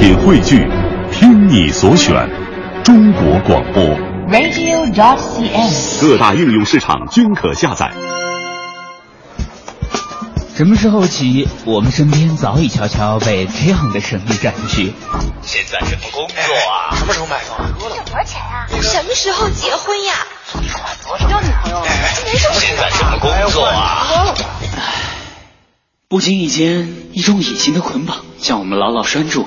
品汇聚，听你所选，中国广播。radio.dot.cn，。各大应用市场均可下载。什么时候起，我们身边早已悄悄被这样的声音占据？现在什么工作啊？什么时候买房啊？多少钱呀、什么时候结婚呀？交女朋友？没什么现在什么工作啊？不经意间，一种隐形的捆绑将我们牢牢拴住，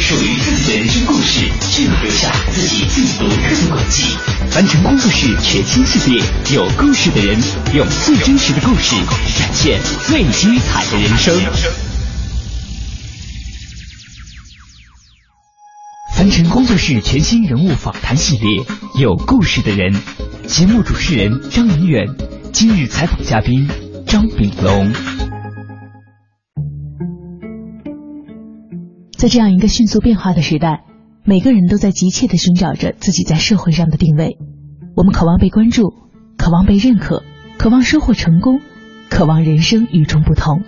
属于自己的人生故事，记录留下自己最独特的轨迹。凡尘工作室全新系列，有故事的人，用最真实的故事，展现最精彩的人生。凡尘工作室全新人物访谈系列，有故事的人。节目主持人张明远，今日采访嘉宾张炳龙。在这样一个迅速变化的时代，每个人都在急切地寻找着自己在社会上的定位。我们渴望被关注，渴望被认可，渴望收获成功，渴望人生与众不同。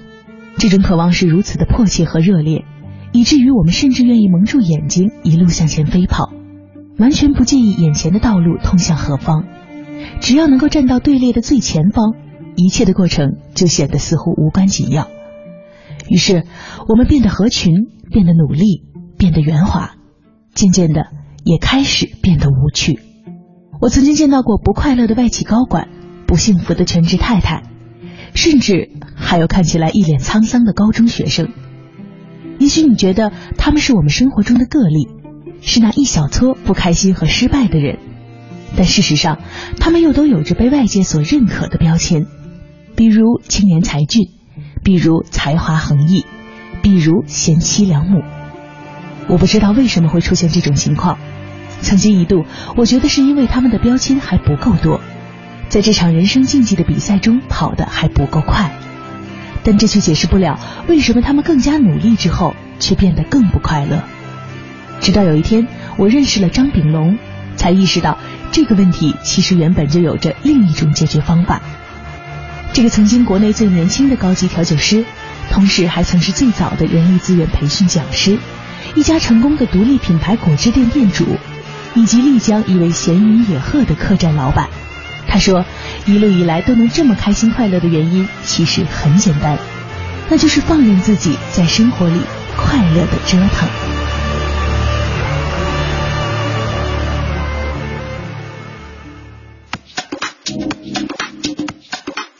这种渴望是如此的迫切和热烈，以至于我们甚至愿意蒙住眼睛，一路向前飞跑，完全不介意眼前的道路通向何方。只要能够站到队列的最前方，一切的过程就显得似乎无关紧要。于是，我们变得合群，变得努力，变得圆滑，渐渐的也开始变得无趣。我曾经见到过不快乐的外企高管，不幸福的全职太太，甚至还有看起来一脸沧桑的高中学生。也许你觉得他们是我们生活中的个例，是那一小撮不开心和失败的人，但事实上，他们又都有着被外界所认可的标签，比如青年才俊。比如才华横溢，比如贤妻良母。我不知道为什么会出现这种情况。曾经一度，我觉得是因为他们的标签还不够多，在这场人生竞技的比赛中跑得还不够快。但这却解释不了为什么他们更加努力之后，却变得更不快乐。直到有一天，我认识了张炳龙，才意识到这个问题其实原本就有着另一种解决方法。这个曾经国内最年轻的高级调酒师，同时还曾是最早的人力资源培训讲师，一家成功的独立品牌果汁店店主，以及丽江一位闲云野鹤的客栈老板。他说，一路以来都能这么开心快乐的原因，其实很简单，那就是放任自己在生活里快乐的折腾。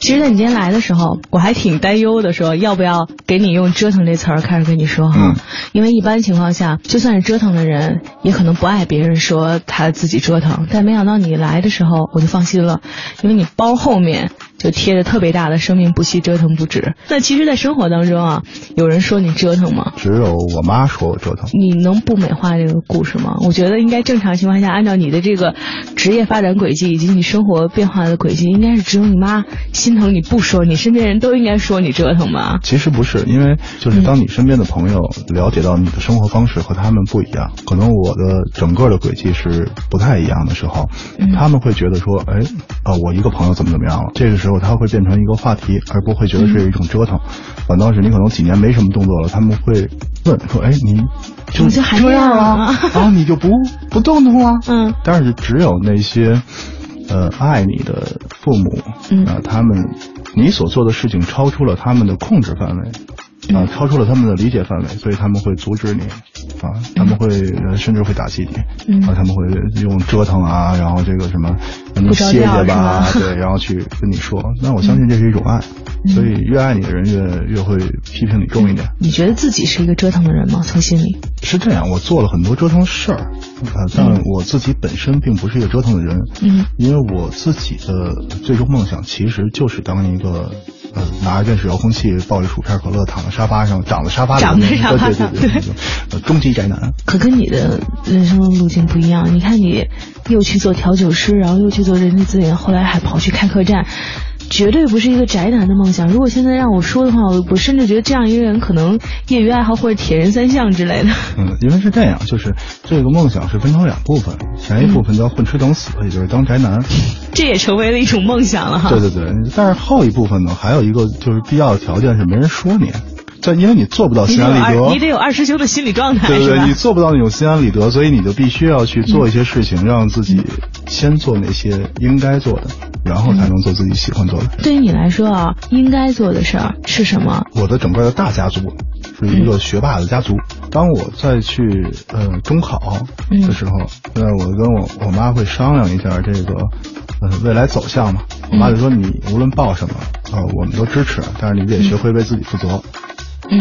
其实，在你今天来的时候，我还挺担忧的，说要不要给你用“折腾”这词儿开始跟你说哈，嗯、因为一般情况下，就算是折腾的人，也可能不爱别人说他自己折腾。但没想到你来的时候，我就放心了，因为你包后面就贴着特别大的“生命不息，折腾不止”。那其实，在生活当中啊，有人说你折腾吗？只有我妈说我折腾。你能不美化这个故事吗？我觉得应该正常情况下，按照你的这个职业发展轨迹以及你生活变化的轨迹，应该是只有你妈心疼你不说，你身边人都应该说你折腾吧？其实不是，因为就是当你身边的朋友了解到你的生活方式和他们不一样，可能我的整个的轨迹是不太一样的时候，嗯、他们会觉得说，哎，啊，我一个朋友怎么怎么样了？这个时候他会变成一个话题，而不会觉得是一种折腾。反倒是你可能几年没什么动作了，他们会问说，哎，你就这样了啊？你就不不动动了？嗯。但是只有那些。呃，爱你的父母，嗯啊、呃，他们，你所做的事情超出了他们的控制范围，啊、呃，超出了他们的理解范围，所以他们会阻止你，啊，他们会、呃、甚至会打击你，嗯，啊，他们会用折腾啊，然后这个什么，你歇歇吧，对，然后去跟你说，那我相信这是一种爱，嗯、所以越爱你的人越越会批评你重一点。你觉得自己是一个折腾的人吗？从心里？是这样，我做了很多折腾事儿，啊，但我自己本身并不是一个折腾的人，嗯，因为我自己的最终梦想其实就是当一个嗯，拿着电视遥控器，抱着薯片可乐，躺在沙发上，长在沙发里，长在沙发上，对对对，终极宅男。可跟你的人生路径不一样，你看你又去做调酒师，然后又去做人力资源，后来还跑去开客栈。绝对不是一个宅男的梦想。如果现在让我说的话，我我甚至觉得这样一个人可能业余爱好或者铁人三项之类的。嗯，因为是这样，就是这个梦想是分成两部分，前一部分叫混吃等死，也就是当宅男，这也成为了一种梦想了哈。对对对，但是后一部分呢，还有一个就是必要的条件是没人说你。在，因为你做不到心安理得，你得有二师兄的心理状态，对对对，你做不到那种心安理得，所以你就必须要去做一些事情，让自己先做那些应该做的，然后才能做自己喜欢做的。对于你来说啊，应该做的事儿是什么？我的整个的大家族是一个学霸的家族。当我再去呃中考的时候，那我跟我我妈会商量一下这个呃未来走向嘛。我妈就说你无论报什么呃，我们都支持，但是你得学会为自己负责。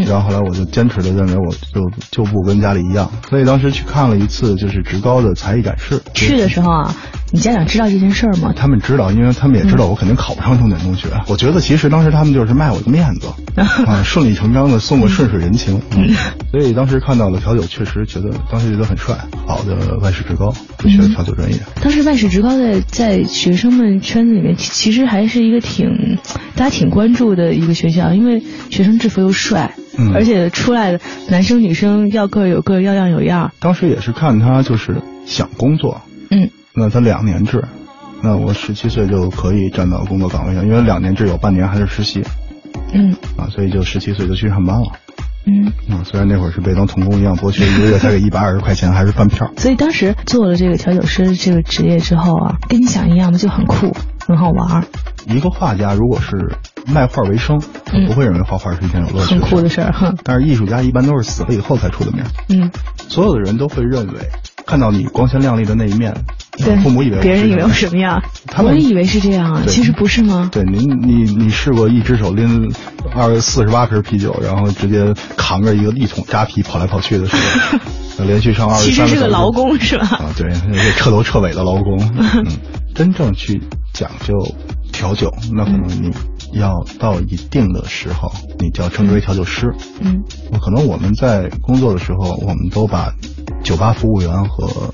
然后后来我就坚持的认为，我就就不跟家里一样，所以当时去看了一次就是职高的才艺展示。去的时候啊，你家长知道这件事儿吗？他们知道，因为他们也知道我肯定考不上重点中学。我觉得其实当时他们就是卖我一个面子 啊，顺理成章的送个顺水人情。所以当时看到了调酒，确实觉得当时觉得很帅，好的外事职高，就学调酒专业。当时外事职高在在学生们圈子里面，其实还是一个挺大家挺关注的一个学校，因为学生制服又帅。嗯，而且出来的男生女生要个有个，要样有样。当时也是看他就是想工作，嗯，那他两年制，那我十七岁就可以站到工作岗位上，因为两年制有半年还是实习，嗯，啊，所以就十七岁就去上班了，嗯，啊，虽然那会儿是被当童工一样剥削，一个月才给一百二十块钱，还是饭票。所以当时做了这个调酒师这个职业之后啊，跟你想一样的就很酷，很好玩。一个画家如果是。卖画为生，他不会认为画画是一件有乐趣、很酷的事儿哈。但是艺术家一般都是死了以后才出的名。嗯，所有的人都会认为看到你光鲜亮丽的那一面，对，父母以为别人以为我什么样，他们以为是这样啊，其实不是吗？对，您你你试过一只手拎二四十八瓶啤酒，然后直接扛着一个一桶扎啤跑来跑去的时候，连续上二十三个其实是个劳工是吧？啊，对，彻头彻尾的劳工。嗯，真正去讲究调酒，那可能你。要到一定的时候，你就要称之为调酒师。嗯，可能我们在工作的时候，我们都把酒吧服务员和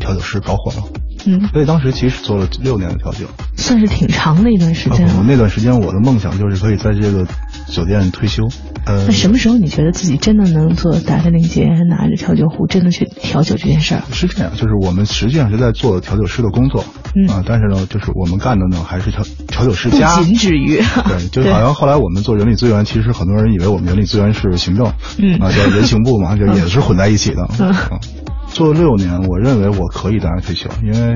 调酒师搞混了。嗯，所以当时其实做了六年的调酒，算是挺长的一段时间。我那段时间我的梦想就是可以在这个酒店退休。呃，那什么时候你觉得自己真的能做打开领结，拿着调酒壶，真的去调酒这件事儿？是这样，就是我们实际上是在做调酒师的工作。嗯啊，但是呢，就是我们干的呢还是调调酒师家。不仅止于。对，就好像后来我们做人力资源，其实很多人以为我们人力资源是行政，嗯啊，叫人行部嘛，就也是混在一起的。嗯。做六年，我认为我可以当然退休，因为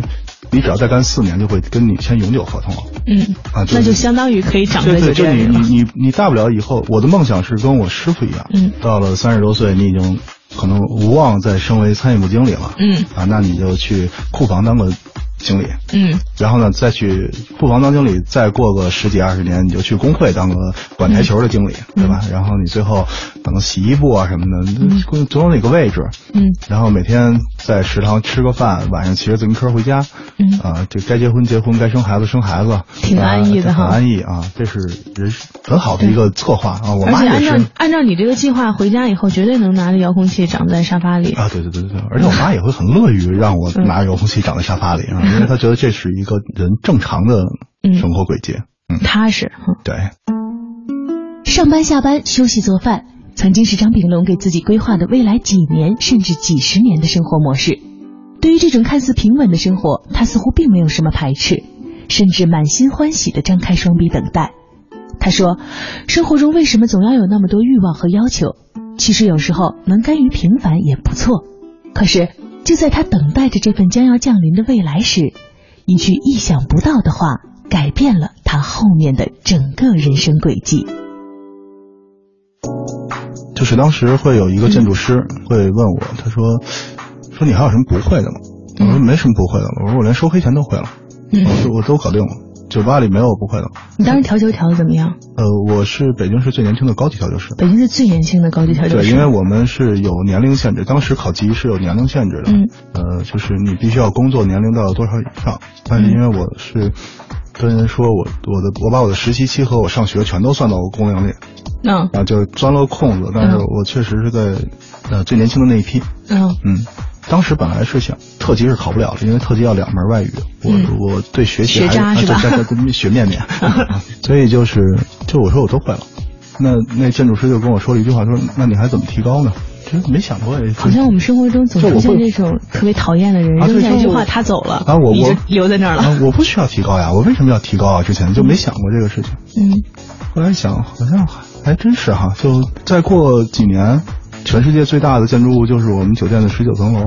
你只要再干四年，就会跟你签永久合同了。嗯啊，那就相当于可以长在酒店里了。你你你大不了以后，我的梦想是跟我师傅一样。嗯，到了三十多岁，你已经可能无望再升为餐饮部经理了。嗯啊，那你就去库房当个。经理，嗯，然后呢，再去库房当经理，再过个十几二十年，你就去工会当个管台球的经理，对吧？然后你最后可能洗衣部啊什么的，总有哪个位置，嗯，然后每天在食堂吃个饭，晚上骑着自行车回家，嗯，啊，这该结婚结婚，该生孩子生孩子，挺安逸的哈，很安逸啊，这是人很好的一个策划啊。我妈也是。按照按照你这个计划，回家以后绝对能拿着遥控器长在沙发里啊！对对对对对，而且我妈也会很乐于让我拿着遥控器长在沙发里啊。因为她觉得这是一个人正常的生活轨迹，嗯，踏实。对，上班下班休息做饭，曾经是张炳龙给自己规划的未来几年甚至几十年的生活模式。对于这种看似平稳的生活，他似乎并没有什么排斥，甚至满心欢喜地张开双臂等待。他说：“生活中为什么总要有那么多欲望和要求？其实有时候能甘于平凡也不错。可是。”就在他等待着这份将要降临的未来时，一句意想不到的话改变了他后面的整个人生轨迹。就是当时会有一个建筑师会问我，他说：“说你还有什么不会的吗？”我说：“没什么不会的了。”我说：“我连收黑钱都会了，我说我都搞定了。”酒吧里没有我不会的。你当时调酒调的怎么样？呃，我是北京市最年轻的高级调酒师。北京市最年轻的高级调酒师。对，因为我们是有年龄限制，当时考级是有年龄限制的。嗯。呃，就是你必须要工作年龄到多少以上。但是因为我是跟人说我我的我把我的实习期和我上学全都算到我工龄里，嗯，啊就钻了空子。但是我确实是在呃最年轻的那一批，嗯嗯，当时本来是想特级是考不了的，因为特级要两门外语，我我对学习还学渣是吧？学面面，所以就是就我说我都会了。那那建筑师就跟我说了一句话，说那你还怎么提高呢？其实没想过，好像我们生活中总出现这种特别讨厌的人，扔下一句话他走了，啊，我我留在那儿了。我不需要提高呀，我为什么要提高啊？之前就没想过这个事情。嗯，后来想，好像还真是哈。就再过几年，全世界最大的建筑物就是我们酒店的十九层楼。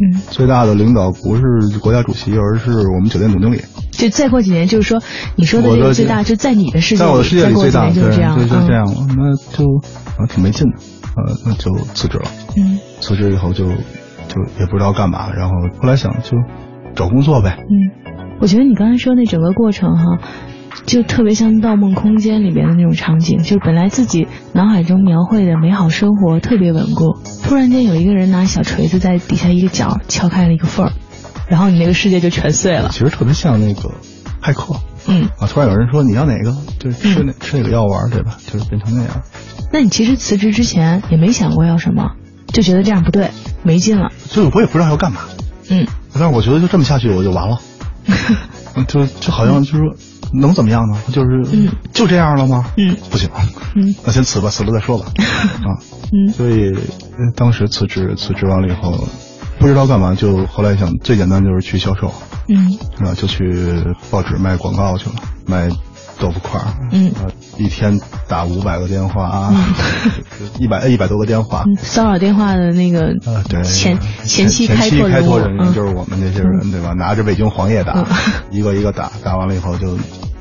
嗯，最大的领导不是国家主席，而是我们酒店总经理。就再过几年，就是说你说的这个最大，就在你的世界，在我的世界里最大，就是这样，就这样了。那就啊，挺没劲的。呃，那就辞职了。嗯，辞职以后就就也不知道干嘛，然后后来想就找工作呗。嗯，我觉得你刚才说那整个过程哈，就特别像《盗梦空间》里边的那种场景，就是本来自己脑海中描绘的美好生活特别稳固，突然间有一个人拿小锤子在底下一个角敲开了一个缝儿，然后你那个世界就全碎了。其实特别像那个骇客。嗯啊，突然有人说你要哪个，就是吃哪、吃哪个药丸，对吧？就是变成那样。那你其实辞职之前也没想过要什么，就觉得这样不对，没劲了。就是我也不知道要干嘛。嗯。但是我觉得就这么下去我就完了。就就好像就是说能怎么样呢？就是嗯，就这样了吗？嗯，不行。嗯，那先辞吧，辞了再说吧。啊。嗯。所以当时辞职，辞职完了以后，不知道干嘛，就后来想最简单就是去销售。嗯。啊，就去报纸卖广告去了，卖。豆腐块嗯，一天打五百个电话，一百一百多个电话，骚扰电话的那个呃，对，前前期开拓开拓人员就是我们这些人，对吧？拿着北京黄页打，一个一个打，打完了以后就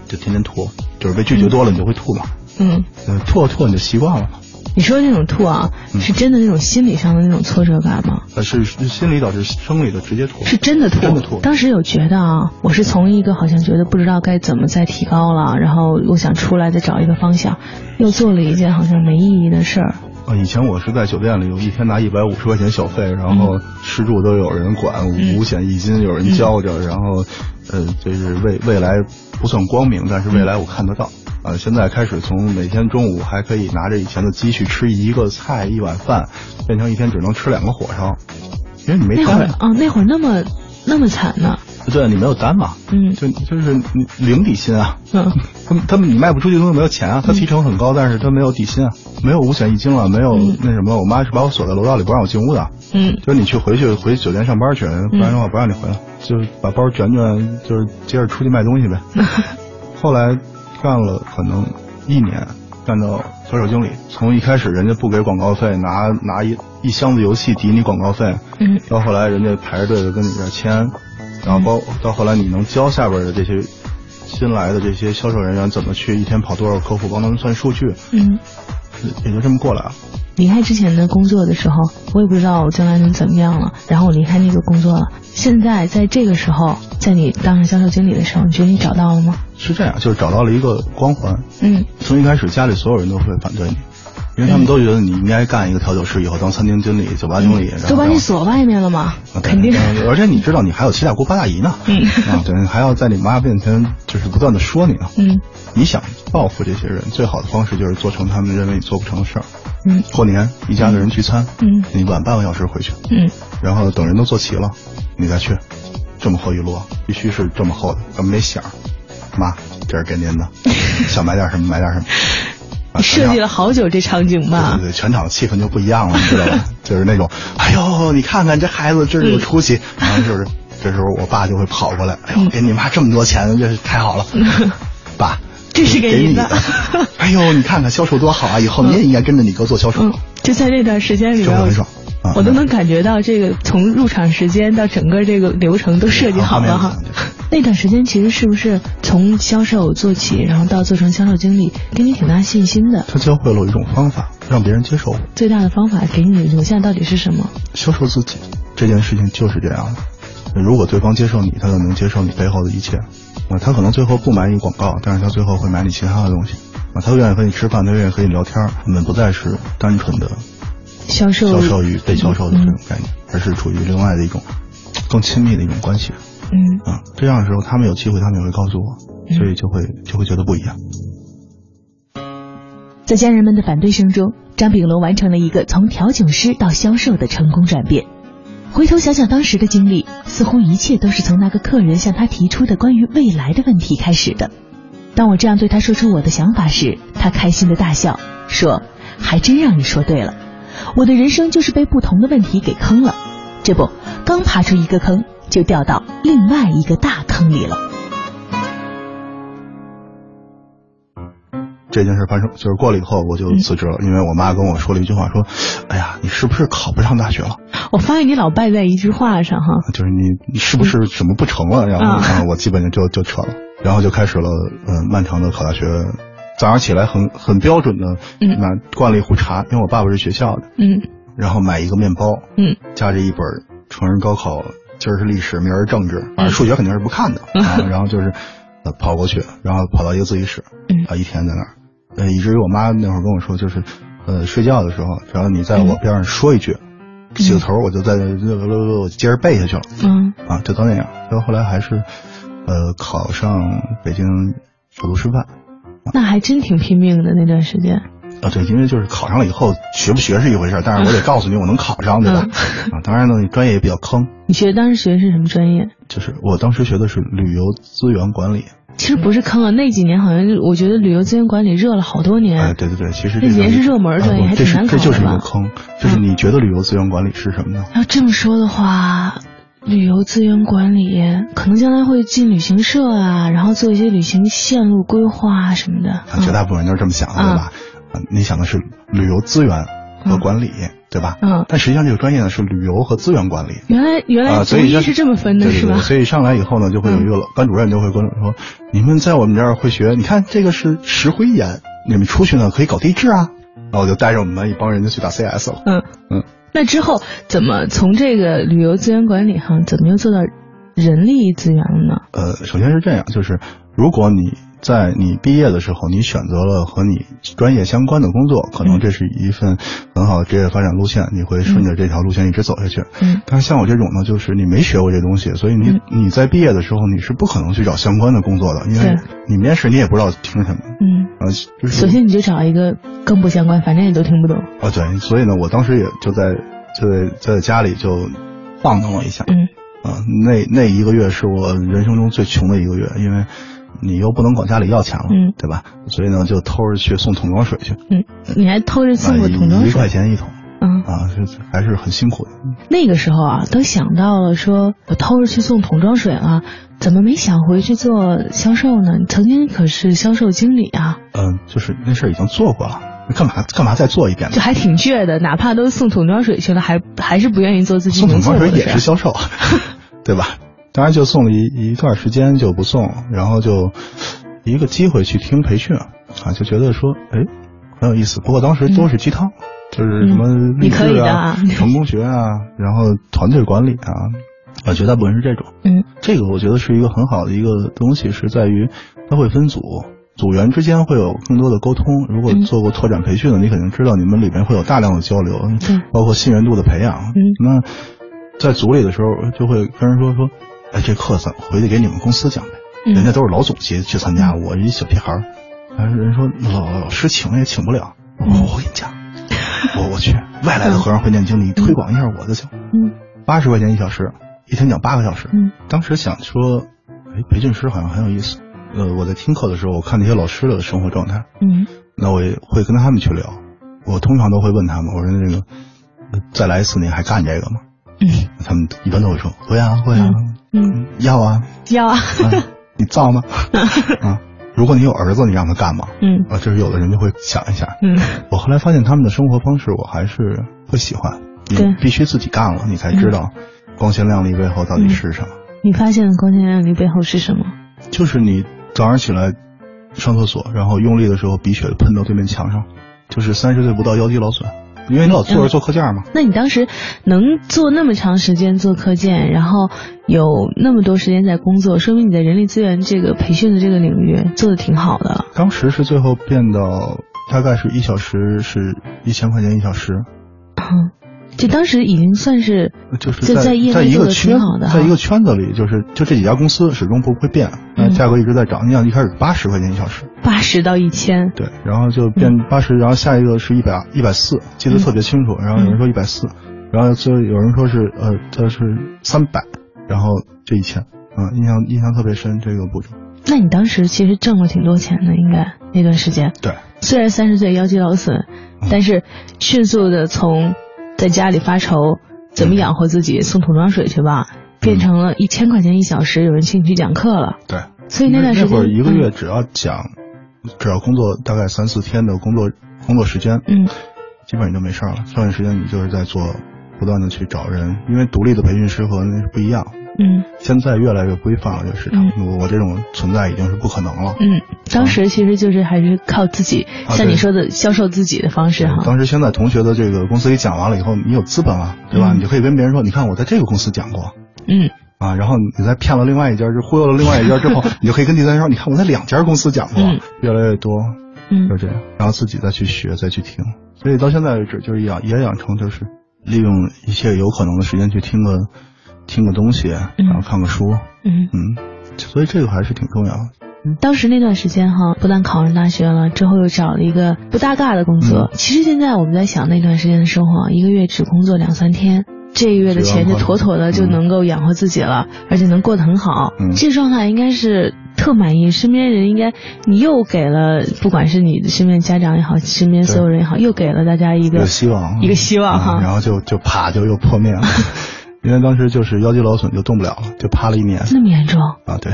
就天天吐，就是被拒绝多了，你就会吐嘛，嗯，吐吐你就习惯了。你说的那种吐啊，是真的那种心理上的那种挫折感吗？呃，是心理导致生理的直接吐，是真的吐。真的吐。当时有觉得啊，我是从一个好像觉得不知道该怎么再提高了，然后我想出来再找一个方向，又做了一件好像没意义的事儿。啊，以前我是在酒店里，有一天拿一百五十块钱小费，然后吃住都有人管，五险一金有人交着，然后呃，就是未未来不算光明，但是未来我看得到。啊，现在开始从每天中午还可以拿着以前的积蓄吃一个菜一碗饭，变成一天只能吃两个火烧，因为你没那会儿啊，那会儿那么那么惨呢？对，你没有单嘛，嗯，就就是你零底薪啊，嗯，他他们你卖不出去东西没有钱啊，他提成很高，但是他没有底薪啊，没有五险一金了，没有那什么，我妈是把我锁在楼道里不让我进屋的，嗯，就是你去回去回酒店上班去，不然的话不让你回来，就是把包卷卷，就是接着出去卖东西呗。后来干了可能。一年干到销售经理，从一开始人家不给广告费，拿拿一一箱子游戏抵你广告费，嗯，到后来人家排着队的跟你这签，然后包到后来你能教下边的这些新来的这些销售人员怎么去一天跑多少客户，帮他们算数据，嗯，也就这么过来了。离开之前的工作的时候，我也不知道我将来能怎么样了。然后我离开那个工作了。现在在这个时候，在你当上销售经理的时候，你觉得你找到了吗？是这样，就是找到了一个光环。嗯，从一开始家里所有人都会反对你，因为他们都觉得你应该干一个调酒师，以后当餐厅经理、酒吧经理。都把你锁外面了吗？肯定。而且你知道，你还有七大姑八大姨呢。嗯。啊，对，还要在你妈面前就是不断的说你呢。嗯。你想报复这些人，最好的方式就是做成他们认为你做不成的事儿。嗯，过年一家子人聚餐，嗯，你晚半个小时回去，嗯，然后等人都坐齐了，你再去，这么厚一摞，必须是这么厚的，咱们没响。妈，这是给您的，想买点什么买点什么。设计了好久这场景吧？对对对，全场气氛就不一样了，你知道吧？就是那种，哎呦，你看看这孩子真是有出息。然后就是这时候我爸就会跑过来，哎呦，给你妈这么多钱，这是太好了，爸。这是给你的，哎呦，你看看销售多好啊！以后你也应该跟着你哥做销售。嗯，就在这段时间里边，很爽，我都能感觉到这个从入场时间到整个这个流程都设计好了哈。那段时间其实是不是从销售做起，然后到做成销售经理，给你挺大信心的？他教会了我一种方法，让别人接受我。最大的方法给你留下到底是什么？销售自己这件事情就是这样的。如果对方接受你，他就能接受你背后的一切。啊，他可能最后不买你广告，但是他最后会买你其他的东西。啊，他愿意和你吃饭，他愿意和你聊天。我们不再是单纯的销售、销售与被销售的这种概念，而是处于另外的一种更亲密的一种关系。嗯啊，这样的时候，他们有机会，他们也会告诉我，所以就会就会觉得不一样。在家人们的反对声中，张炳龙完成了一个从调酒师到销售的成功转变。回头想想当时的经历，似乎一切都是从那个客人向他提出的关于未来的问题开始的。当我这样对他说出我的想法时，他开心的大笑，说：“还真让你说对了，我的人生就是被不同的问题给坑了。这不，刚爬出一个坑，就掉到另外一个大坑里了。”这件事发生就是过了以后，我就辞职了，因为我妈跟我说了一句话，说：“哎呀，你是不是考不上大学了？”我发现你老败在一句话上哈，就是你你是不是什么不成了？然后我基本上就就撤了，然后就开始了嗯漫长的考大学。早上起来很很标准的，拿灌了一壶茶，因为我爸爸是学校的，嗯，然后买一个面包，嗯，夹着一本成人高考，今儿是历史，明儿是政治，反正数学肯定是不看的，然后就是跑过去，然后跑到一个自习室，啊，一天在那儿。呃，以至于我妈那会儿跟我说，就是，呃，睡觉的时候，只要你在我边上说一句，起个头，我就在我接着背下去了。嗯，啊，就都那样。然后后来还是，呃，考上北京首都师范。那还真挺拼命的那段时间。啊，对，因为就是考上了以后，学不学是一回事，但是我得告诉你我能考上，对吧？啊，当然呢，专业也比较坑。你学当时学的是什么专业？就是我当时学的是旅游资源管理。其实不是坑啊，那几年好像我觉得旅游资源管理热了好多年。哎，对对对，其实那几年是热门专业，还挺难考的。这就是一个坑，就是你觉得旅游资源管理是什么呢？要这么说的话，旅游资源管理可能将来会进旅行社啊，然后做一些旅行线路规划什么的。绝大部分人都是这么想的，对吧？你想的是旅游资源和管理。对吧？嗯，但实际上这个专业呢是旅游和资源管理。原来原来所以是这么分的，是吧？所以上来以后呢，就会有一个班主任就会跟我说：“你们在我们这儿会学，你看这个是石灰岩，你们出去呢可以搞地质啊。”然后我就带着我们班一帮人就去打 CS 了。嗯嗯。那之后怎么从这个旅游资源管理哈，怎么又做到人力资源了呢？呃，首先是这样，就是如果你。在你毕业的时候，你选择了和你专业相关的工作，可能这是一份很好的职业发展路线，你会顺着这条路线一直走下去。嗯，但是像我这种呢，就是你没学过这东西，所以你你在毕业的时候你是不可能去找相关的工作的，因为你面试你也不知道听什么。嗯，啊，就是索性你就找一个更不相关，反正也都听不懂。啊，对，所以呢，我当时也就在就在在家里就晃荡了一下。嗯，啊，那那一个月是我人生中最穷的一个月，因为。你又不能管家里要钱了，嗯，对吧？所以呢，就偷着去送桶装水去。嗯，你还偷着送过桶装水？一块钱一桶。嗯啊，是还是很辛苦的。那个时候啊，都想到了说，我偷着去送桶装水了，怎么没想回去做销售呢？你曾经可是销售经理啊。嗯，就是那事儿已经做过了，干嘛干嘛再做一遍？就还挺倔的，哪怕都送桶装水去了，还还是不愿意做自己送桶装水也是销售，对吧？当然就送了一一段时间就不送，然后就一个机会去听培训啊，就觉得说哎很有意思。不过当时都是鸡汤，就是什么励志啊、成功学啊，然后团队管理啊，啊绝大部分是这种。嗯，这个我觉得是一个很好的一个东西，是在于它会分组，组员之间会有更多的沟通。如果做过拓展培训的，你肯定知道你们里面会有大量的交流，包括信任度的培养。嗯，那在组里的时候就会跟人说说。哎，这课咱回去给你们公司讲呗，人家都是老总级去参加，我一小屁孩儿，人说老老师请也请不了，我我给你讲，我我去外来的和尚会念经，你推广一下我的就，嗯，八十块钱一小时，一天讲八个小时，嗯，当时想说，哎，培训师好像很有意思，呃，我在听课的时候，我看那些老师的生活状态，嗯，那我也会跟他们去聊，我通常都会问他们，我说那个再来一次，你还干这个吗？嗯，他们一般都会说会啊会啊。嗯，要啊，要啊，你造吗？啊，如果你有儿子，你让他干吗？嗯，啊，就是有的人就会想一下。嗯，我后来发现他们的生活方式，我还是会喜欢。对，必须自己干了，你才知道光鲜亮丽背后到底是什么。你发现光鲜亮丽背后是什么？就是你早上起来上厕所，然后用力的时候鼻血喷到对面墙上，就是三十岁不到腰肌劳损。因为你老坐着做课件嘛，那你当时能做那么长时间做课件，然后有那么多时间在工作，说明你在人力资源这个培训的这个领域做的挺好的。当时是最后变到大概是一小时是一千块钱一小时，嗯就当时已经算是就是在在一个圈的，在一个圈子里，就是就这几家公司始终不会变，嗯，价格一直在涨。你想一开始八十块钱一小时，八十到一千，对，然后就变八十，然后下一个是一百一百四，记得特别清楚。然后有人说一百四，然后就有人说是呃，他是三百，然后这一千，嗯，印象印象特别深这个步骤。那你当时其实挣了挺多钱的，应该那段时间。对，虽然三十岁腰肌劳损，但是迅速的从在家里发愁怎么养活自己，送桶装水去吧，变成了一千块钱一小时，有人请你去讲课了。对，所以那段时间一个月只要讲，只要工作大概三四天的工作工作时间，嗯，基本上就没事了。剩下时间你就是在做，不断的去找人，因为独立的培训师和那是不一样。嗯，现在越来越规范了，这个市场，我这种存在已经是不可能了。嗯，当时其实就是还是靠自己，像你说的销售自己的方式哈。当时先在同学的这个公司里讲完了以后，你有资本了，对吧？你就可以跟别人说，你看我在这个公司讲过。嗯。啊，然后你再骗了另外一家，就忽悠了另外一家之后，你就可以跟第三家说，你看我在两家公司讲过。越来越多，嗯，就这样，然后自己再去学，再去听。所以到现在为止，就是养也养成就是利用一切有可能的时间去听个。听个东西，然后看个书，嗯嗯，所以这个还是挺重要的。当时那段时间哈，不但考上大学了，之后又找了一个不搭嘎的工作。其实现在我们在想那段时间的生活，一个月只工作两三天，这个月的钱就妥妥的就能够养活自己了，而且能过得很好。这状态应该是特满意，身边人应该你又给了，不管是你的身边家长也好，身边所有人也好，又给了大家一个希望，一个希望哈。然后就就啪就又破灭了。因为当时就是腰肌劳损，就动不了了，就趴了一年。那么严重啊？对，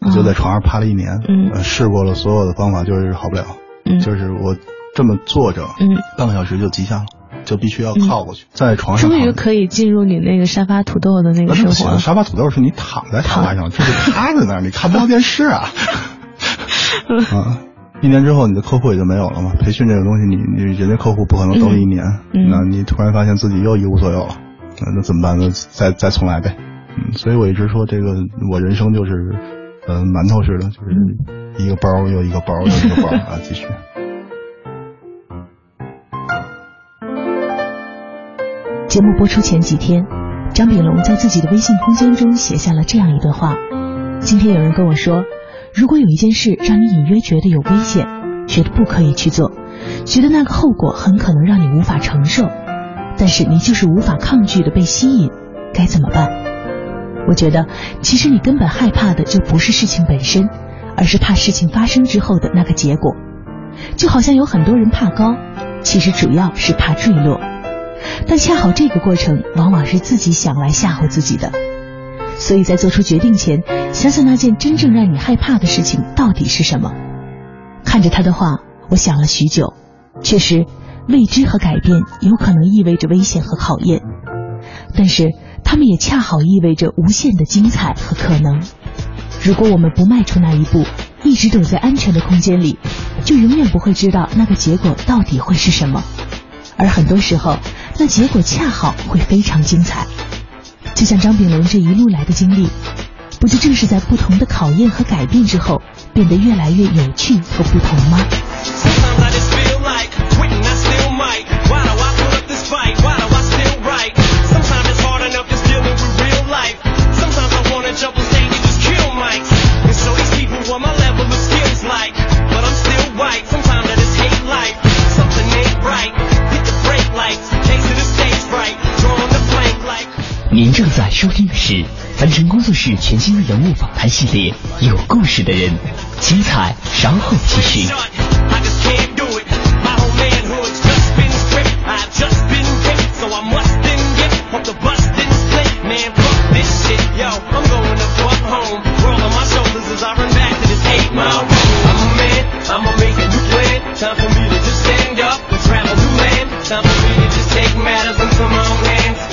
我就在床上趴了一年。嗯，试过了所有的方法，就是好不了。嗯，就是我这么坐着，嗯，半个小时就极限了，就必须要靠过去，在床上。终于可以进入你那个沙发土豆的那个生活。沙发土豆是你躺在沙发上，就是趴在那儿，你看不到电视啊。啊，一年之后你的客户也就没有了嘛。培训这个东西，你你人家客户不可能等一年，那你突然发现自己又一无所有了。那那怎么办？呢再再重来呗。嗯，所以我一直说这个，我人生就是，呃，馒头似的，就是一个包又一个包又一个包啊，继续。节目播出前几天，张炳龙在自己的微信空间中写下了这样一段话。今天有人跟我说，如果有一件事让你隐约觉得有危险，觉得不可以去做，觉得那个后果很可能让你无法承受。但是你就是无法抗拒的被吸引，该怎么办？我觉得，其实你根本害怕的就不是事情本身，而是怕事情发生之后的那个结果。就好像有很多人怕高，其实主要是怕坠落，但恰好这个过程往往是自己想来吓唬自己的。所以在做出决定前，想想那件真正让你害怕的事情到底是什么。看着他的话，我想了许久，确实。未知和改变有可能意味着危险和考验，但是他们也恰好意味着无限的精彩和可能。如果我们不迈出那一步，一直躲在安全的空间里，就永远不会知道那个结果到底会是什么。而很多时候，那结果恰好会非常精彩。就像张炳龙这一路来的经历，不就正是在不同的考验和改变之后，变得越来越有趣和不同吗？凡尘工作室全新人物访谈系列，有故事的人，精彩稍后继续。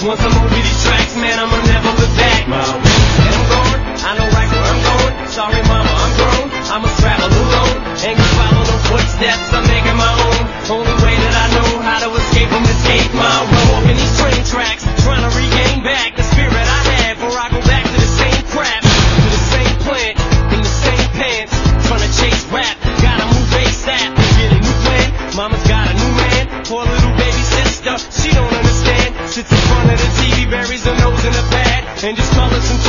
Once I'm over these tracks, man, I'ma never look back. My and I'm going, I know right where I'm going. Sorry, mama, I'm grown. I'ma travel alone. Ain't gonna follow no footsteps. I'm making my own. Only way that I know how to escape is escape my road. Up in these train tracks. and just tell us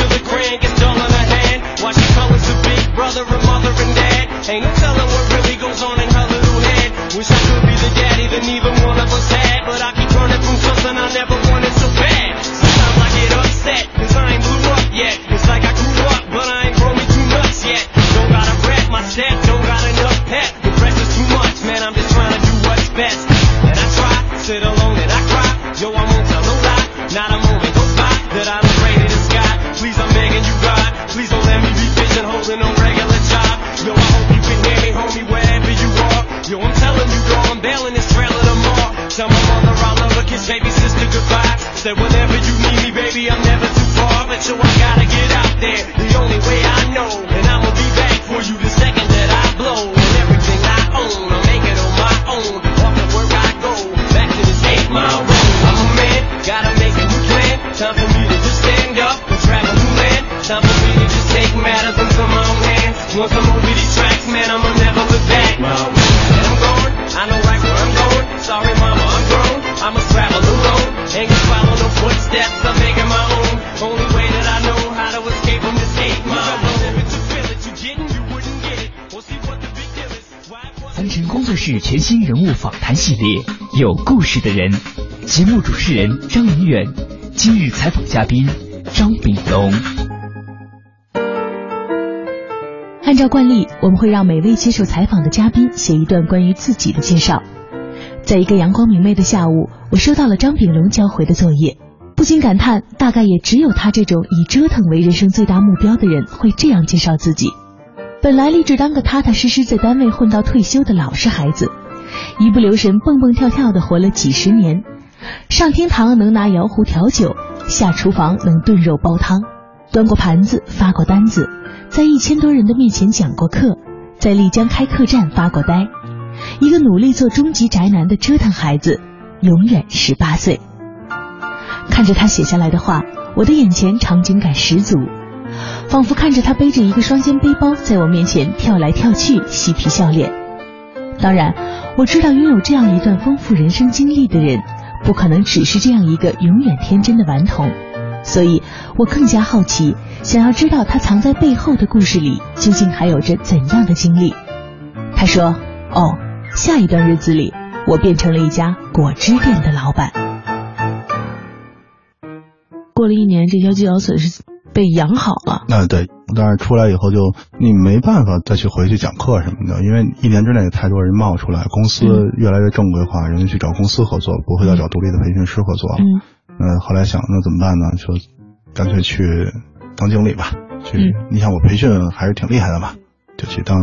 凡尘工作室全新人物访谈系列，有故事的人。节目主持人张明远，今日采访嘉宾张炳龙。按照惯例，我们会让每位接受采访的嘉宾写一段关于自己的介绍。在一个阳光明媚的下午，我收到了张炳龙交回的作业，不禁感叹，大概也只有他这种以折腾为人生最大目标的人会这样介绍自己。本来立志当个踏踏实实在单位混到退休的老实孩子，一不留神蹦蹦跳跳的活了几十年，上厅堂能拿窑壶调酒，下厨房能炖肉煲汤，端过盘子发过单子。在一千多人的面前讲过课，在丽江开客栈发过呆，一个努力做终极宅男的折腾孩子，永远十八岁。看着他写下来的话，我的眼前场景感十足，仿佛看着他背着一个双肩背包在我面前跳来跳去，嬉皮笑脸。当然，我知道拥有这样一段丰富人生经历的人，不可能只是这样一个永远天真的顽童，所以我更加好奇。想要知道他藏在背后的故事里究竟还有着怎样的经历。他说：“哦，下一段日子里，我变成了一家果汁店的老板。过了一年，这条肌劳损是被养好了。那、对，但是出来以后就你没办法再去回去讲课什么的，因为一年之内太多人冒出来，公司越来越正规化，人家去找公司合作，不会再找独立的培训师合作了。嗯，那后来想，那怎么办呢？就干脆去。当经理吧，去，嗯、你想我培训还是挺厉害的嘛，就去当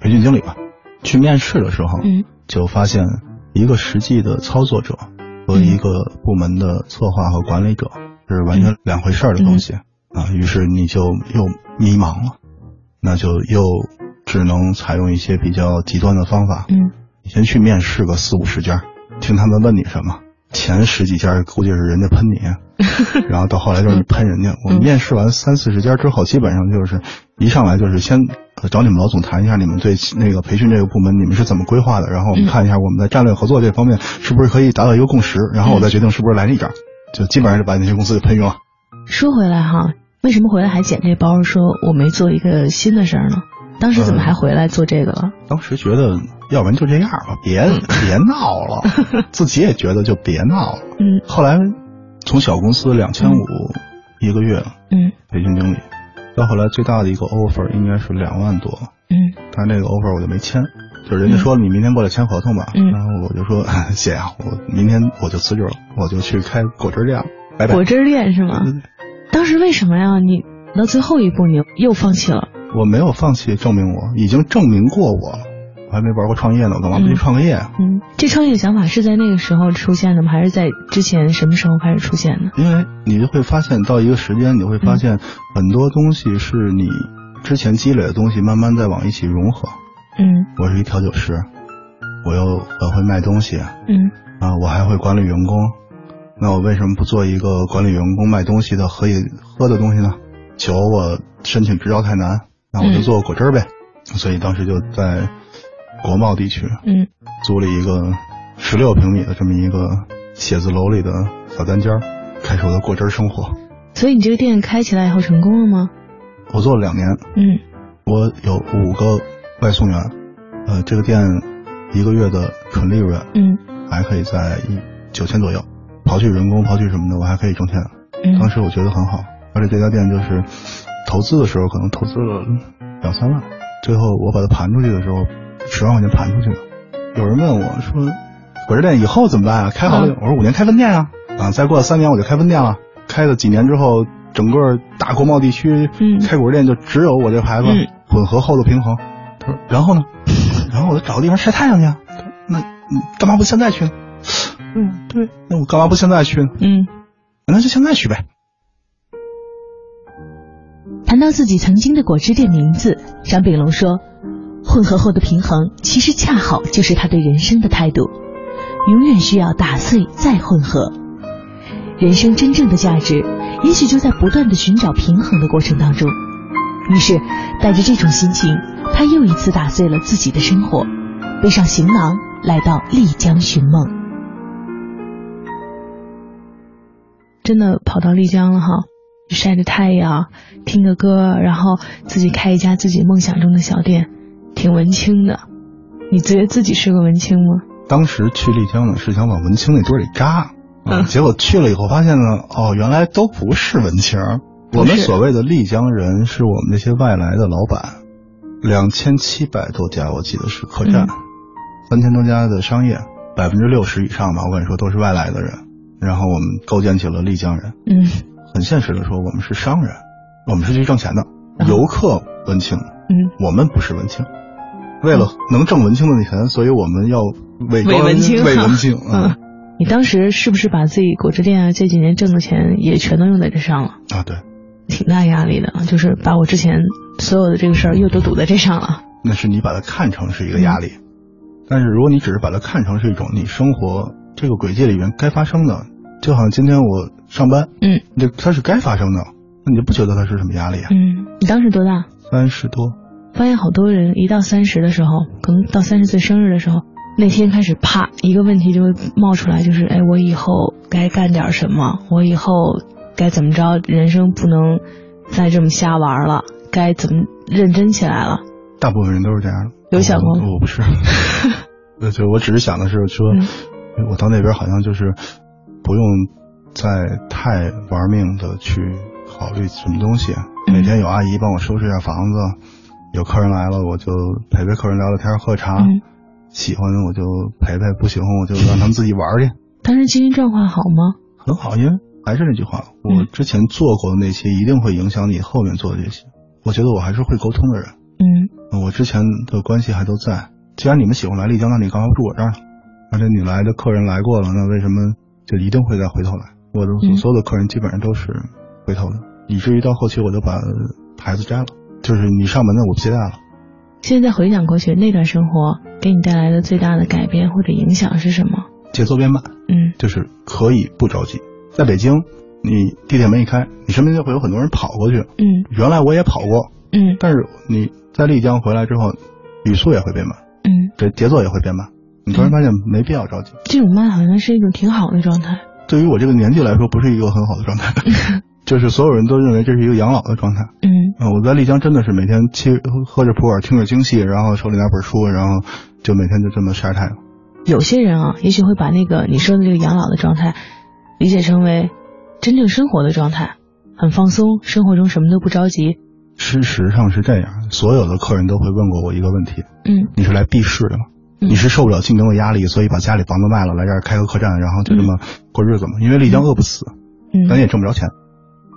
培训经理吧。去面试的时候，嗯，就发现一个实际的操作者和一个部门的策划和管理者是完全两回事儿的东西、嗯、啊。于是你就又迷茫了，那就又只能采用一些比较极端的方法。嗯，你先去面试个四五十家，听他们问你什么。前十几家估计是人家喷你，然后到后来就是你喷人家。我们面试完三四十家之后，基本上就是一上来就是先找你们老总谈一下你们对那个培训这个部门你们是怎么规划的，然后我们看一下我们在战略合作这方面是不是可以达到一个共识，然后我再决定是不是来你这家，就基本上就把那些公司给喷晕了。说回来哈，为什么回来还捡这包？说我没做一个新的事儿呢？当时怎么还回来做这个了？呃、当时觉得，要不然就这样吧，别 别闹了，自己也觉得就别闹了。嗯。后来从小公司两千五一个月，嗯，培训经理，到后来最大的一个 offer 应该是两万多，嗯，但是那个 offer 我就没签，就是人家说你明天过来签合同吧，嗯，然后我就说 姐啊，我明天我就辞职了，我就去开果汁店了，拜拜。果汁店是吗？嗯、当时为什么呀？你到最后一步你又放弃了？我没有放弃，证明我已经证明过我了。我还没玩过创业呢，我干嘛不去创个业啊？嗯，这创业想法是在那个时候出现的吗？还是在之前什么时候开始出现的？因为你就会发现，到一个时间，你会发现很多东西是你之前积累的东西，慢慢在往一起融合。嗯，我是一调酒师，我又很会卖东西。嗯，啊，我还会管理员工。那我为什么不做一个管理员工卖东西的可以喝的东西呢？酒我申请执照太难。那我就做果汁呗，嗯、所以当时就在国贸地区，嗯，租了一个十六平米的这么一个写字楼里的小单间，开始我的果汁生活。所以你这个店开起来以后成功了吗？我做了两年，嗯，我有五个外送员，呃，这个店一个月的纯利润，嗯，还可以在一九千左右，刨去人工，刨去什么的，我还可以挣钱。嗯，当时我觉得很好，而且这家店就是。投资的时候可能投资了两三万，最后我把它盘出去的时候，十万块钱盘出去了。有人问我说：“果汁店以后怎么办啊？开好了？”我说：“五年开分店啊，啊，再过三年我就开分店了。开了几年之后，整个大国贸地区开果汁店就只有我这牌子，嗯、混合后的平衡。”他说：“然后呢？然后我就找个地方晒太阳去。啊。那你干嘛不现在去呢？嗯，对，那我干嘛不现在去呢？嗯，那就现在去呗。”谈到自己曾经的果汁店名字，张炳龙说：“混合后的平衡，其实恰好就是他对人生的态度，永远需要打碎再混合。人生真正的价值，也许就在不断的寻找平衡的过程当中。于是，带着这种心情，他又一次打碎了自己的生活，背上行囊来到丽江寻梦。真的跑到丽江了哈，晒着太阳，听个歌，然后自己开一家自己梦想中的小店，挺文青的。你觉得自己是个文青吗？当时去丽江呢，是想往文青那堆里扎，嗯，结果去了以后发现呢，哦，原来都不是文青。我们所谓的丽江人，是我们那些外来的老板，两千七百多家，我记得是客栈，三千多家的商业，百分之六十以上吧，我跟你说都是外来的人。然后我们构建起了丽江人，嗯，很现实的说，我们是商人，我们是去挣钱的，游客文青，嗯，我们不是文青。为了能挣文青的钱，所以我们要伪伪文青，伪文青。嗯，你当时是不是把自己果汁店啊这几年挣的钱也全都用在这上了？啊，对。挺大压力的，就是把我之前所有的这个事儿又都堵在这上了。那是你把它看成是一个压力，但是如果你只是把它看成是一种你生活这个轨迹里面该发生的，就好像今天我上班，嗯，这它是该发生的，那你就不觉得它是什么压力啊？嗯，你当时多大？三十多。发现好多人一到三十的时候，可能到三十岁生日的时候，那天开始啪一个问题就会冒出来，就是哎，我以后该干点什么？我以后。该怎么着？人生不能再这么瞎玩了，该怎么认真起来了？大部分人都是这样的。有想过吗？我不是，就我只是想的是说，我到那边好像就是不用再太玩命的去考虑什么东西。每天有阿姨帮我收拾一下房子，有客人来了我就陪陪客人聊聊天喝茶，喜欢我就陪陪，不喜欢我就让他们自己玩去。当时经济状况好吗？很好，因为。还是那句话，我之前做过的那些一定会影响你后面做的这些。我觉得我还是会沟通的人。嗯，我之前的关系还都在。既然你们喜欢来丽江，那你干嘛不住我这儿呢？而且你来的客人来过了，那为什么就一定会再回头来？我的所有的客人基本上都是回头的，以至于到后期我就把牌子摘了，就是你上门的我不接待了。现在回想过去，那段生活给你带来的最大的改变或者影响是什么？节奏变慢。嗯，就是可以不着急。在北京，你地铁门一开，你身边就会有很多人跑过去。嗯，原来我也跑过。嗯，但是你在丽江回来之后，语速也会变慢。嗯，这节奏也会变慢。你突然发现没必要着急。这种慢好像是一种挺好的状态。对于我这个年纪来说，不是一个很好的状态。就是所有人都认为这是一个养老的状态。嗯，我在丽江真的是每天切喝着普洱，听着京戏，然后手里拿本书，然后就每天就这么晒太阳。有些人啊，也许会把那个你说的这个养老的状态。理解成为真正生活的状态，很放松，生活中什么都不着急。事实上是这样，所有的客人都会问过我一个问题：嗯，你是来避世的吗？你是受不了竞争的压力，所以把家里房子卖了，来这儿开个客栈，然后就这么过日子吗？因为丽江饿不死，嗯，咱也挣不着钱。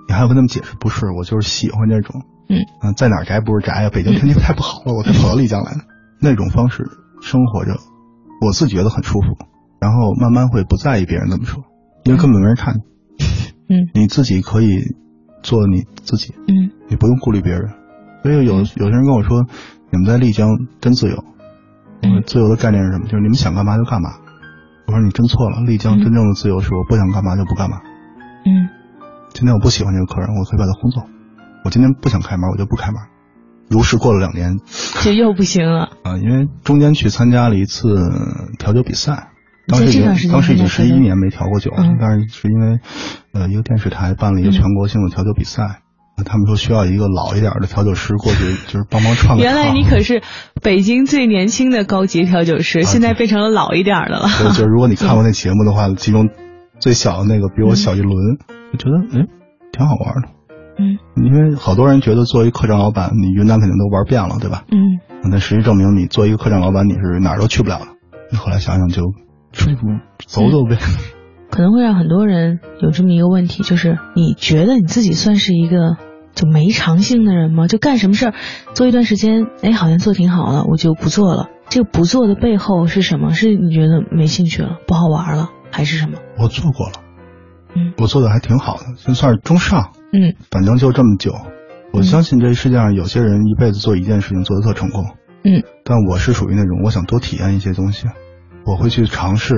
你还要跟他们解释，不是，我就是喜欢这种，嗯嗯，在哪宅不是宅呀？北京天气太不好了，我才跑到丽江来的。那种方式生活着，我自己觉得很舒服，然后慢慢会不在意别人怎么说。因为根本没人看你，嗯，你自己可以做你自己，嗯，你不用顾虑别人。所以有有些人跟我说，你们在丽江真自由。嗯，自由的概念是什么？就是你们想干嘛就干嘛。我说你真错了，丽江真正的自由是我不想干嘛就不干嘛。嗯，今天我不喜欢这个客人，我可以把他轰走。我今天不想开门，我就不开门。如是过了两年，就又不行了啊！因为中间去参加了一次调酒比赛。当时已经当时已经十一年没调过酒了，但是是因为呃一个电视台办了一个全国性的调酒比赛，他们说需要一个老一点的调酒师过去，就是帮忙创。原来你可是北京最年轻的高级调酒师，现在变成了老一点的了。对，就是如果你 看过那节目的话，其中最小的那个比我小一轮，我觉得哎挺好玩的。嗯，因为好多人觉得作为客栈老板，你云南肯定都玩遍了，对吧？嗯，但实际证明你作为一个客栈老板，你是哪儿都去不了的。你后来想想就。出去走走呗，可能会让很多人有这么一个问题，就是你觉得你自己算是一个就没长性的人吗？就干什么事儿做一段时间，哎，好像做挺好了，我就不做了。这个不做的背后是什么？是你觉得没兴趣了，不好玩了，还是什么？我做过了，嗯，我做的还挺好的，就算是中上，嗯，反正就这么久。我相信这世界上有些人一辈子做一件事情做的特成功，嗯，但我是属于那种我想多体验一些东西。我会去尝试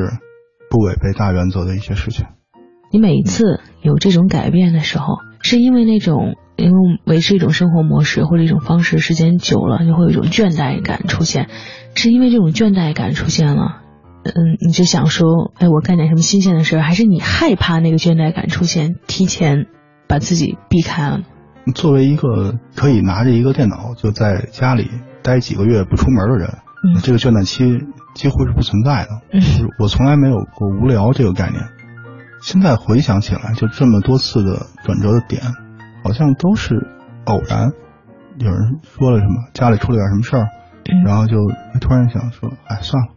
不违背大原则的一些事情。你每一次有这种改变的时候，是因为那种因为维持一种生活模式或者一种方式时间久了，就会有一种倦怠感出现，是因为这种倦怠感出现了，嗯，你就想说，哎，我干点什么新鲜的事儿，还是你害怕那个倦怠感出现，提前把自己避开了？作为一个可以拿着一个电脑就在家里待几个月不出门的人，嗯，这个倦怠期几乎是不存在的。嗯，我从来没有过无聊这个概念。现在回想起来，就这么多次的转折的点，好像都是偶然。有人说了什么，家里出了点什么事儿，然后就突然想说，哎，算了，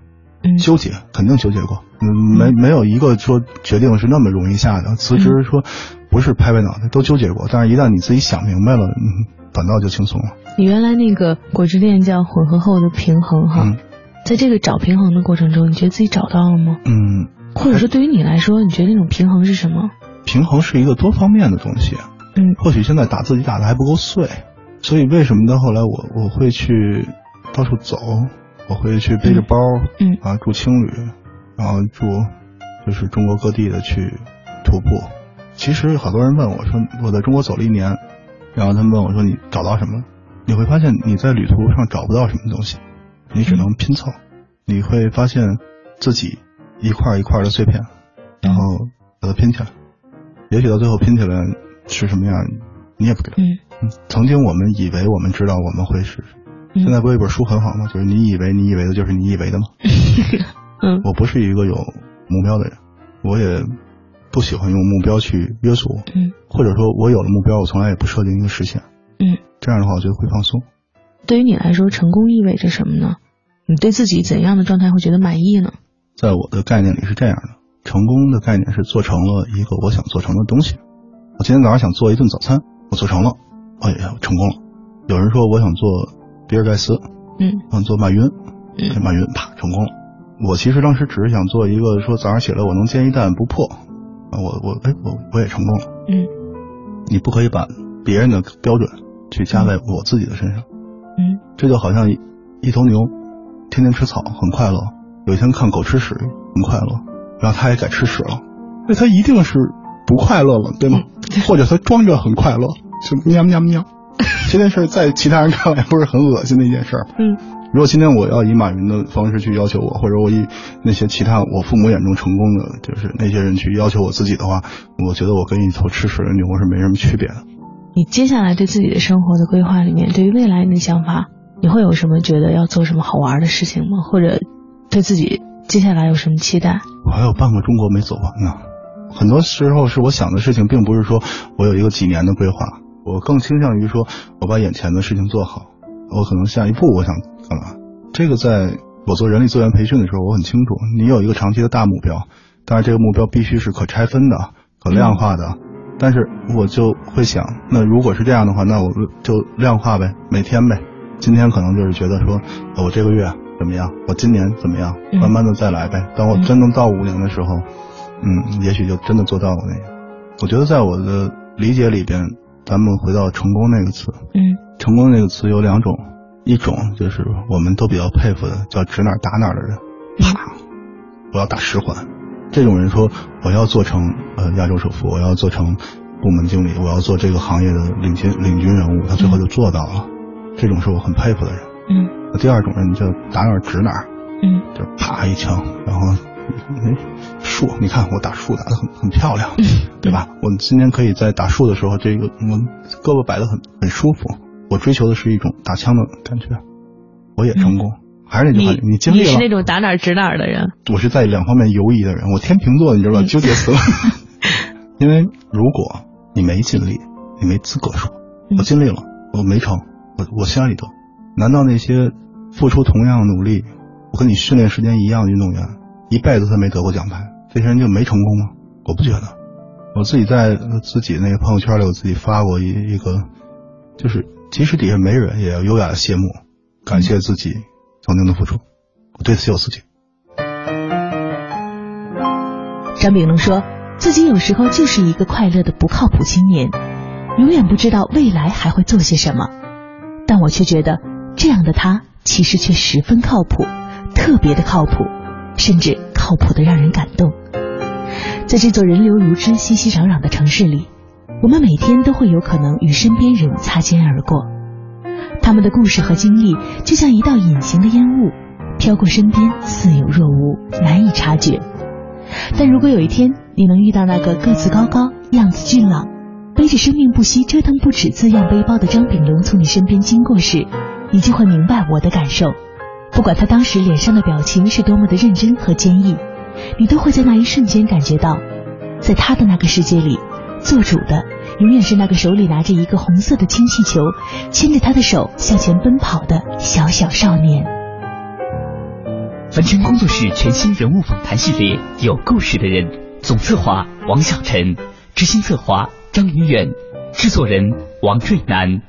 纠结肯定纠结过，嗯，没没有一个说决定是那么容易下的。辞职说不是拍拍脑袋，都纠结过，但是一旦你自己想明白了，嗯，反倒就轻松了。你原来那个果汁店叫混合后的平衡哈，在这个找平衡的过程中，你觉得自己找到了吗？嗯。或者说，对于你来说，你觉得那种平衡是什么？平衡是一个多方面的东西。嗯，或许现在打自己打的还不够碎，所以为什么到后来我我会去到处走，我会去背着包，嗯啊住青旅，然后住就是中国各地的去徒步。其实好多人问我说，我在中国走了一年，然后他们问我说你找到什么？你会发现你在旅途上找不到什么东西，你只能拼凑。你会发现自己。一块一块的碎片，然后把它拼起来，也许到最后拼起来是什么样，你也不知道。嗯，曾经我们以为我们知道我们会是，现在不有一本书很好吗？就是你以为你以为的就是你以为的吗？嗯，我不是一个有目标的人，我也不喜欢用目标去约束我。嗯，或者说我有了目标，我从来也不设定一个实现。嗯，这样的话我觉得会放松。对于你来说，成功意味着什么呢？你对自己怎样的状态会觉得满意呢？在我的概念里是这样的，成功的概念是做成了一个我想做成的东西。我今天早上想做一顿早餐，我做成了，哎呀，成功了。有人说我想做比尔盖茨，嗯，想做马云，嗯，马云啪成功了。我其实当时只是想做一个说早上起来我能煎一蛋不破，啊，我我哎我我也成功了。嗯，你不可以把别人的标准去加在我自己的身上。嗯，这就好像一头牛天天吃草很快乐。有一天看狗吃屎很快乐，然后它也改吃屎了，那它一定是不快乐了，对吗？或者它装着很快乐，就喵喵喵。这件事在其他人看来不是很恶心的一件事。嗯，如果今天我要以马云的方式去要求我，或者我以那些其他我父母眼中成功的就是那些人去要求我自己的话，我觉得我跟一头吃屎的牛是没什么区别的。你接下来对自己的生活的规划里面，对于未来你的想法，你会有什么觉得要做什么好玩的事情吗？或者？对自己接下来有什么期待？我还有半个中国没走完呢。很多时候是我想的事情，并不是说我有一个几年的规划，我更倾向于说我把眼前的事情做好。我可能下一步我想干嘛？这个在我做人力资源培训的时候，我很清楚。你有一个长期的大目标，但是这个目标必须是可拆分的、可量化的。但是我就会想，那如果是这样的话，那我就量化呗，每天呗。今天可能就是觉得说，我这个月。怎么样？我今年怎么样？慢慢的再来呗。当我真能到五年的时候，嗯，也许就真的做到了那个。我觉得在我的理解里边，咱们回到成功那个词，嗯，成功那个词有两种，一种就是我们都比较佩服的，叫指哪打哪的人，啪，我要打十环。这种人说我要做成呃亚洲首富，我要做成部门经理，我要做这个行业的领先领军人物，他最后就做到了。这种是我很佩服的人。嗯。第二种人就打哪指哪，嗯，就啪一枪，然后，哎，树，你看我打树打的很很漂亮，对吧？我今天可以在打树的时候，这个我胳膊摆的很很舒服。我追求的是一种打枪的感觉，我也成功。还是那句话，你经历了，你是那种打哪儿指哪儿的人。我是在两方面游移的人。我天秤座，你知道吧？纠结死了。因为如果你没尽力，你没资格说，我尽力了，我没成，我我心安理得。难道那些付出同样努力，我跟你训练时间一样的运动员，一辈子他没得过奖牌，这些人就没成功吗？我不觉得。我自己在自己那个朋友圈里，我自己发过一一个，就是即使底下没人，也要优雅的谢幕，感谢自己曾经的付出，我对此有自己。张炳龙说自己有时候就是一个快乐的不靠谱青年，永远不知道未来还会做些什么，但我却觉得。这样的他其实却十分靠谱，特别的靠谱，甚至靠谱的让人感动。在这座人流如织、熙熙攘攘的城市里，我们每天都会有可能与身边人擦肩而过，他们的故事和经历就像一道隐形的烟雾，飘过身边，似有若无，难以察觉。但如果有一天你能遇到那个个子高高、样子俊朗、背着“生命不息、折腾不止”字样背包的张炳龙从你身边经过时，你就会明白我的感受。不管他当时脸上的表情是多么的认真和坚毅，你都会在那一瞬间感觉到，在他的那个世界里。做主的永远是那个手里拿着一个红色的氢气球，牵着他的手向前奔跑的小小少年。凡尘工作室全新人物访谈系列《有故事的人》，总策划王小晨，执行策划张云远，制作人王瑞南。